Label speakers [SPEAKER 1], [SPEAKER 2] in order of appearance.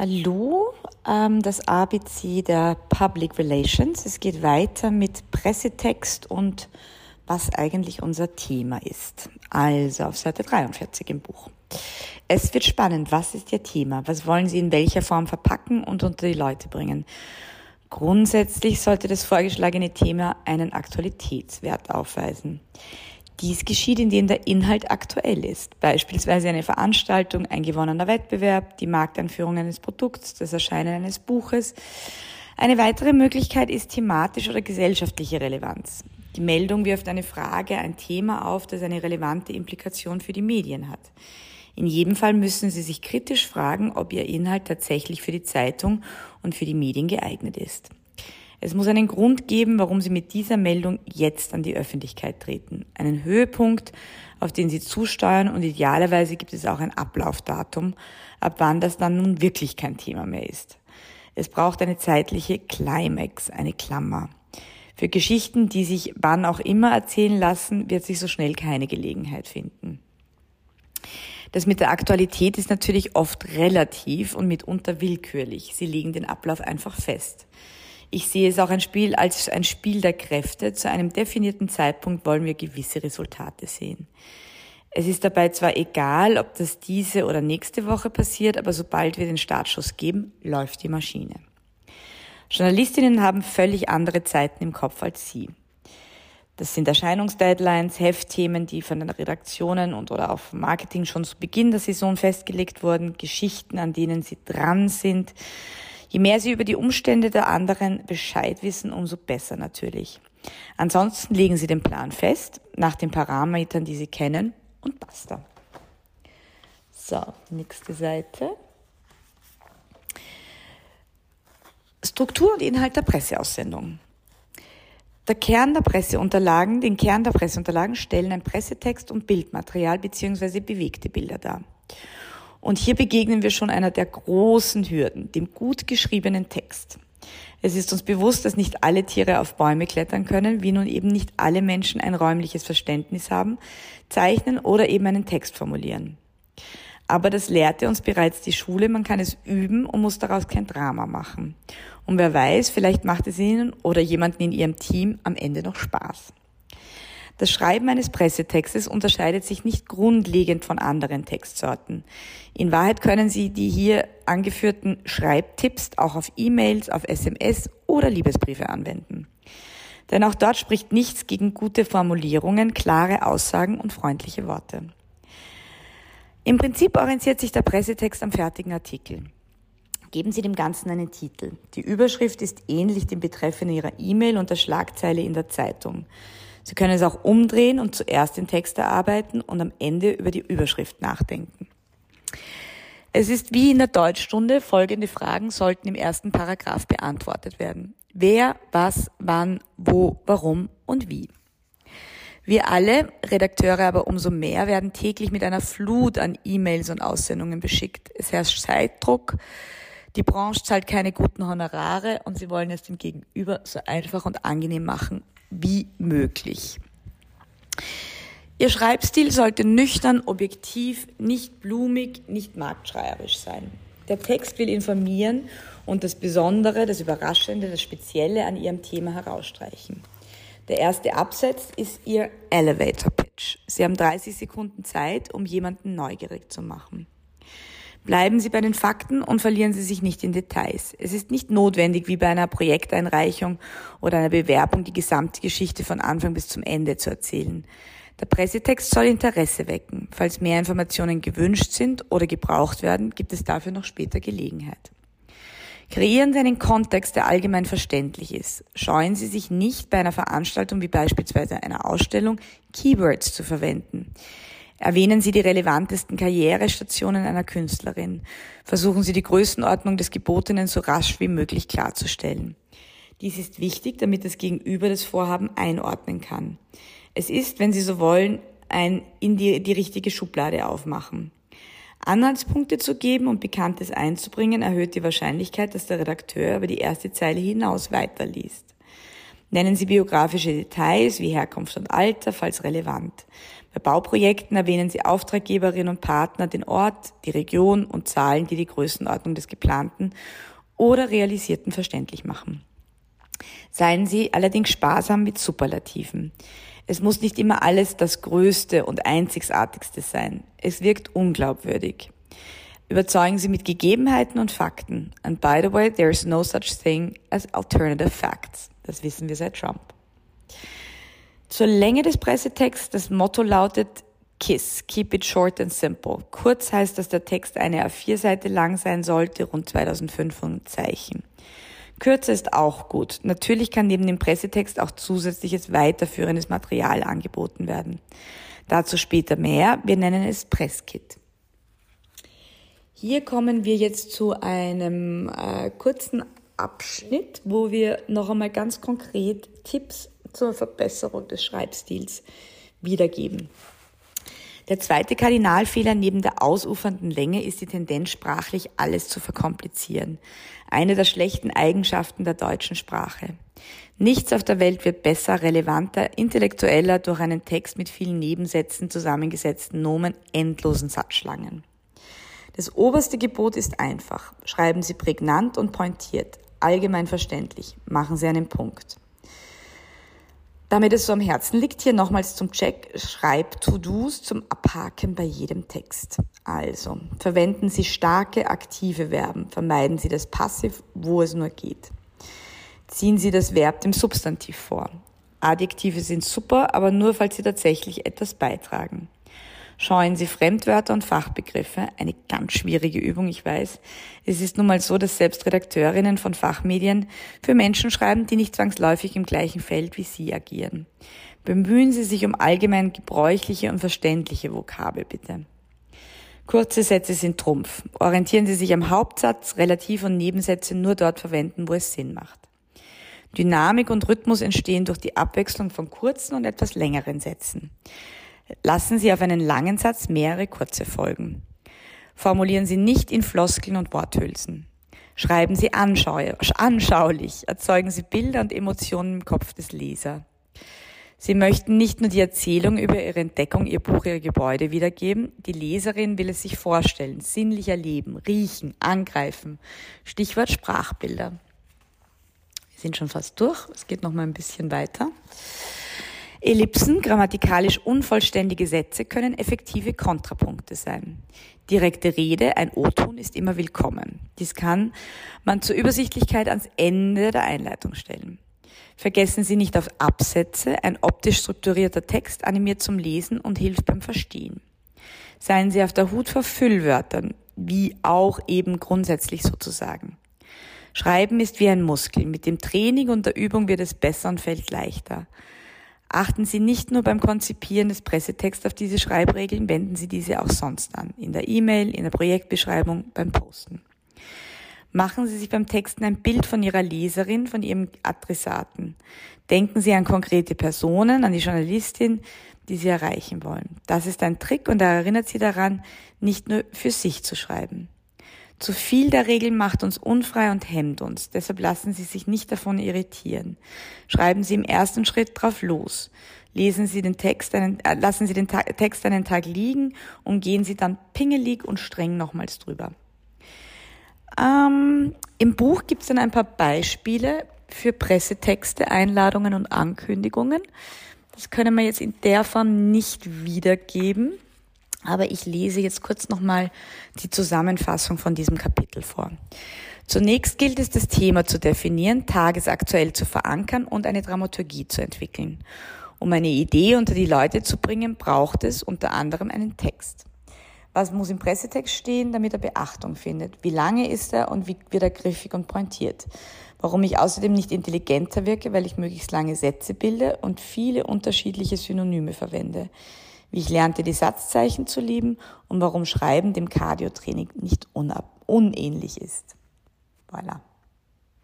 [SPEAKER 1] Hallo, ähm, das ABC der Public Relations. Es geht weiter mit Pressetext und was eigentlich unser Thema ist. Also auf Seite 43 im Buch. Es wird spannend. Was ist Ihr Thema? Was wollen Sie in welcher Form verpacken und unter die Leute bringen? Grundsätzlich sollte das vorgeschlagene Thema einen Aktualitätswert aufweisen. Dies geschieht, indem der Inhalt aktuell ist, beispielsweise eine Veranstaltung, ein gewonnener Wettbewerb, die Markteinführung eines Produkts, das Erscheinen eines Buches. Eine weitere Möglichkeit ist thematisch oder gesellschaftliche Relevanz. Die Meldung wirft eine Frage, ein Thema auf, das eine relevante Implikation für die Medien hat. In jedem Fall müssen Sie sich kritisch fragen, ob Ihr Inhalt tatsächlich für die Zeitung und für die Medien geeignet ist. Es muss einen Grund geben, warum Sie mit dieser Meldung jetzt an die Öffentlichkeit treten. Einen Höhepunkt, auf den Sie zusteuern und idealerweise gibt es auch ein Ablaufdatum, ab wann das dann nun wirklich kein Thema mehr ist. Es braucht eine zeitliche Climax, eine Klammer. Für Geschichten, die sich wann auch immer erzählen lassen, wird sich so schnell keine Gelegenheit finden. Das mit der Aktualität ist natürlich oft relativ und mitunter willkürlich. Sie legen den Ablauf einfach fest. Ich sehe es auch ein Spiel als ein Spiel der Kräfte. Zu einem definierten Zeitpunkt wollen wir gewisse Resultate sehen. Es ist dabei zwar egal, ob das diese oder nächste Woche passiert, aber sobald wir den Startschuss geben, läuft die Maschine. Journalistinnen haben völlig andere Zeiten im Kopf als Sie. Das sind Erscheinungsdeadlines, Heftthemen, die von den Redaktionen und oder auch vom Marketing schon zu Beginn der Saison festgelegt wurden, Geschichten, an denen sie dran sind, Je mehr Sie über die Umstände der anderen Bescheid wissen, umso besser natürlich. Ansonsten legen Sie den Plan fest, nach den Parametern, die Sie kennen, und basta. So, nächste Seite. Struktur und Inhalt der Presseaussendung. Der Kern der Presseunterlagen, den Kern der Presseunterlagen stellen ein Pressetext und Bildmaterial bzw. bewegte Bilder dar. Und hier begegnen wir schon einer der großen Hürden, dem gut geschriebenen Text. Es ist uns bewusst, dass nicht alle Tiere auf Bäume klettern können, wie nun eben nicht alle Menschen ein räumliches Verständnis haben, zeichnen oder eben einen Text formulieren. Aber das lehrte uns bereits die Schule, man kann es üben und muss daraus kein Drama machen. Und wer weiß, vielleicht macht es Ihnen oder jemanden in Ihrem Team am Ende noch Spaß. Das Schreiben eines Pressetextes unterscheidet sich nicht grundlegend von anderen Textsorten. In Wahrheit können Sie die hier angeführten Schreibtipps auch auf E-Mails, auf SMS oder Liebesbriefe anwenden. Denn auch dort spricht nichts gegen gute Formulierungen, klare Aussagen und freundliche Worte. Im Prinzip orientiert sich der Pressetext am fertigen Artikel. Geben Sie dem Ganzen einen Titel. Die Überschrift ist ähnlich dem Betreff Ihrer E-Mail und der Schlagzeile in der Zeitung. Sie können es auch umdrehen und zuerst den Text erarbeiten und am Ende über die Überschrift nachdenken. Es ist wie in der Deutschstunde, folgende Fragen sollten im ersten Paragraph beantwortet werden. Wer, was, wann, wo, warum und wie. Wir alle, Redakteure aber umso mehr, werden täglich mit einer Flut an E-Mails und Aussendungen beschickt. Es herrscht Zeitdruck, die Branche zahlt keine guten Honorare und sie wollen es dem Gegenüber so einfach und angenehm machen wie möglich. Ihr Schreibstil sollte nüchtern, objektiv, nicht blumig, nicht marktschreierisch sein. Der Text will informieren und das Besondere, das Überraschende, das Spezielle an Ihrem Thema herausstreichen. Der erste Absatz ist Ihr Elevator Pitch. Sie haben 30 Sekunden Zeit, um jemanden neugierig zu machen. Bleiben Sie bei den Fakten und verlieren Sie sich nicht in Details. Es ist nicht notwendig, wie bei einer Projekteinreichung oder einer Bewerbung, die gesamte Geschichte von Anfang bis zum Ende zu erzählen. Der Pressetext soll Interesse wecken. Falls mehr Informationen gewünscht sind oder gebraucht werden, gibt es dafür noch später Gelegenheit. Kreieren Sie einen Kontext, der allgemein verständlich ist. Scheuen Sie sich nicht bei einer Veranstaltung wie beispielsweise einer Ausstellung Keywords zu verwenden. Erwähnen Sie die relevantesten Karrierestationen einer Künstlerin. Versuchen Sie die Größenordnung des Gebotenen so rasch wie möglich klarzustellen. Dies ist wichtig, damit das Gegenüber das Vorhaben einordnen kann. Es ist, wenn Sie so wollen, ein in die, die richtige Schublade aufmachen. Anhaltspunkte zu geben und Bekanntes einzubringen, erhöht die Wahrscheinlichkeit, dass der Redakteur über die erste Zeile hinaus weiterliest. Nennen Sie biografische Details wie Herkunft und Alter, falls relevant. Bei Bauprojekten erwähnen Sie Auftraggeberin und Partner, den Ort, die Region und Zahlen, die die Größenordnung des geplanten oder realisierten verständlich machen. Seien Sie allerdings sparsam mit Superlativen. Es muss nicht immer alles das Größte und Einzigartigste sein. Es wirkt unglaubwürdig. Überzeugen Sie mit Gegebenheiten und Fakten. And by the way, there is no such thing as alternative facts. Das wissen wir seit Trump. Zur Länge des Pressetexts, das Motto lautet KISS, Keep it short and simple. Kurz heißt, dass der Text eine A4-Seite lang sein sollte, rund 2500 Zeichen. Kürzer ist auch gut. Natürlich kann neben dem Pressetext auch zusätzliches weiterführendes Material angeboten werden. Dazu später mehr. Wir nennen es Presskit. Hier kommen wir jetzt zu einem äh, kurzen Abschnitt, wo wir noch einmal ganz konkret Tipps zur Verbesserung des Schreibstils wiedergeben. Der zweite Kardinalfehler neben der ausufernden Länge ist die Tendenz, sprachlich alles zu verkomplizieren. Eine der schlechten Eigenschaften der deutschen Sprache. Nichts auf der Welt wird besser, relevanter, intellektueller durch einen Text mit vielen Nebensätzen, zusammengesetzten Nomen, endlosen Satzschlangen. Das oberste Gebot ist einfach. Schreiben Sie prägnant und pointiert, allgemein verständlich. Machen Sie einen Punkt. Damit es so am Herzen liegt, hier nochmals zum Check, schreib To-Dos zum Abhaken bei jedem Text. Also, verwenden Sie starke, aktive Verben, vermeiden Sie das Passiv, wo es nur geht. Ziehen Sie das Verb dem Substantiv vor. Adjektive sind super, aber nur falls sie tatsächlich etwas beitragen. Scheuen Sie Fremdwörter und Fachbegriffe. Eine ganz schwierige Übung, ich weiß. Es ist nun mal so, dass selbst Redakteurinnen von Fachmedien für Menschen schreiben, die nicht zwangsläufig im gleichen Feld wie Sie agieren. Bemühen Sie sich um allgemein gebräuchliche und verständliche Vokabel, bitte. Kurze Sätze sind Trumpf. Orientieren Sie sich am Hauptsatz, Relativ- und Nebensätze nur dort verwenden, wo es Sinn macht. Dynamik und Rhythmus entstehen durch die Abwechslung von kurzen und etwas längeren Sätzen. Lassen Sie auf einen langen Satz mehrere kurze folgen. Formulieren Sie nicht in Floskeln und Worthülsen. Schreiben Sie anschaulich, erzeugen Sie Bilder und Emotionen im Kopf des Lesers. Sie möchten nicht nur die Erzählung über Ihre Entdeckung, Ihr Buch, Ihre Gebäude wiedergeben, die Leserin will es sich vorstellen, sinnlich erleben, riechen, angreifen. Stichwort Sprachbilder. Wir sind schon fast durch, es geht noch mal ein bisschen weiter. Ellipsen, grammatikalisch unvollständige Sätze können effektive Kontrapunkte sein. Direkte Rede, ein O-Ton ist immer willkommen. Dies kann man zur Übersichtlichkeit ans Ende der Einleitung stellen. Vergessen Sie nicht auf Absätze, ein optisch strukturierter Text animiert zum Lesen und hilft beim Verstehen. Seien Sie auf der Hut vor Füllwörtern, wie auch eben grundsätzlich sozusagen. Schreiben ist wie ein Muskel. Mit dem Training und der Übung wird es besser und fällt leichter. Achten Sie nicht nur beim Konzipieren des Pressetexts auf diese Schreibregeln, wenden Sie diese auch sonst an. In der E-Mail, in der Projektbeschreibung, beim Posten. Machen Sie sich beim Texten ein Bild von Ihrer Leserin, von Ihrem Adressaten. Denken Sie an konkrete Personen, an die Journalistin, die Sie erreichen wollen. Das ist ein Trick und er erinnert Sie daran, nicht nur für sich zu schreiben. Zu viel der Regeln macht uns unfrei und hemmt uns. Deshalb lassen Sie sich nicht davon irritieren. Schreiben Sie im ersten Schritt drauf los. Lesen Sie den Text einen, äh, lassen Sie den Ta Text einen Tag liegen und gehen Sie dann pingelig und streng nochmals drüber. Ähm, Im Buch gibt es dann ein paar Beispiele für Pressetexte, Einladungen und Ankündigungen. Das können wir jetzt in der Form nicht wiedergeben. Aber ich lese jetzt kurz nochmal die Zusammenfassung von diesem Kapitel vor. Zunächst gilt es, das Thema zu definieren, tagesaktuell zu verankern und eine Dramaturgie zu entwickeln. Um eine Idee unter die Leute zu bringen, braucht es unter anderem einen Text. Was muss im Pressetext stehen, damit er Beachtung findet? Wie lange ist er und wie wird er griffig und pointiert? Warum ich außerdem nicht intelligenter wirke, weil ich möglichst lange Sätze bilde und viele unterschiedliche Synonyme verwende wie ich lernte, die Satzzeichen zu lieben und warum Schreiben dem Cardio-Training nicht unähnlich ist. Voilà.